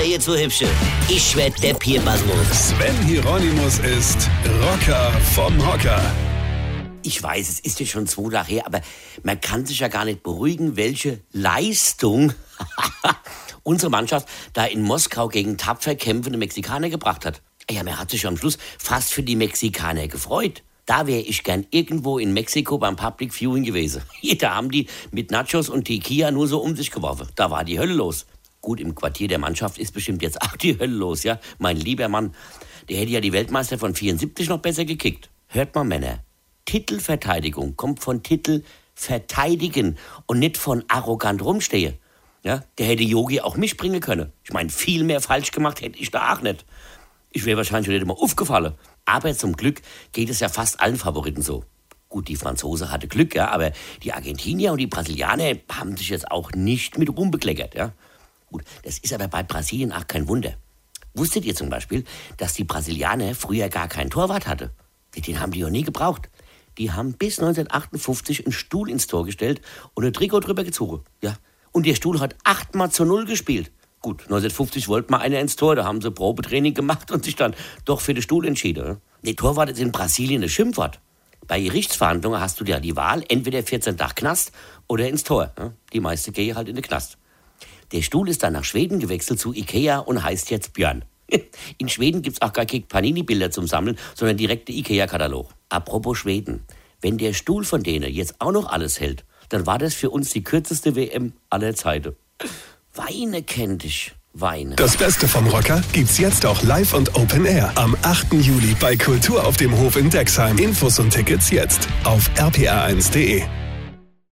Alter, ihr zu hübsche. Ich werd der Pierpasmus. Sven Hieronymus ist Rocker vom Hocker. Ich weiß, es ist ja schon zwei Tage her, aber man kann sich ja gar nicht beruhigen, welche Leistung unsere Mannschaft da in Moskau gegen tapfer kämpfende Mexikaner gebracht hat. Ja, man hat sich am Schluss fast für die Mexikaner gefreut. Da wäre ich gern irgendwo in Mexiko beim Public Viewing gewesen. Da haben die mit Nachos und Tequila nur so um sich geworfen. Da war die Hölle los. Gut, im Quartier der Mannschaft ist bestimmt jetzt auch die Hölle los, ja? Mein lieber Mann, der hätte ja die Weltmeister von 74 noch besser gekickt. Hört mal, Männer. Titelverteidigung kommt von Titel verteidigen und nicht von arrogant rumstehe. Ja, der hätte Yogi auch mich bringen können. Ich meine, viel mehr falsch gemacht hätte ich da auch nicht. Ich wäre wahrscheinlich nicht immer aufgefallen. Aber zum Glück geht es ja fast allen Favoriten so. Gut, die Franzose hatte Glück, ja, aber die Argentinier und die Brasilianer haben sich jetzt auch nicht mit Ruhm bekleckert, ja. Gut, das ist aber bei Brasilien auch kein Wunder. Wusstet ihr zum Beispiel, dass die Brasilianer früher gar keinen Torwart hatten? Den haben die ja nie gebraucht. Die haben bis 1958 einen Stuhl ins Tor gestellt und ein Trikot drüber gezogen. Ja. Und der Stuhl hat achtmal zu null gespielt. Gut, 1950 wollte mal einer ins Tor, da haben sie Probetraining gemacht und sich dann doch für den Stuhl entschieden. Ne? Der Torwart ist in Brasilien ein Schimpfwort. Bei Gerichtsverhandlungen hast du ja die Wahl, entweder 14 Tag Knast oder ins Tor. Ne? Die meisten gehen halt in den Knast. Der Stuhl ist dann nach Schweden gewechselt zu Ikea und heißt jetzt Björn. In Schweden gibt's auch gar keine Panini-Bilder zum Sammeln, sondern direkte Ikea-Katalog. Apropos Schweden. Wenn der Stuhl von denen jetzt auch noch alles hält, dann war das für uns die kürzeste WM aller Zeiten. Weine kennt ich. Weine. Das Beste vom Rocker gibt's jetzt auch live und Open Air am 8. Juli bei Kultur auf dem Hof in Dexheim. Infos und Tickets jetzt auf rpr1.de.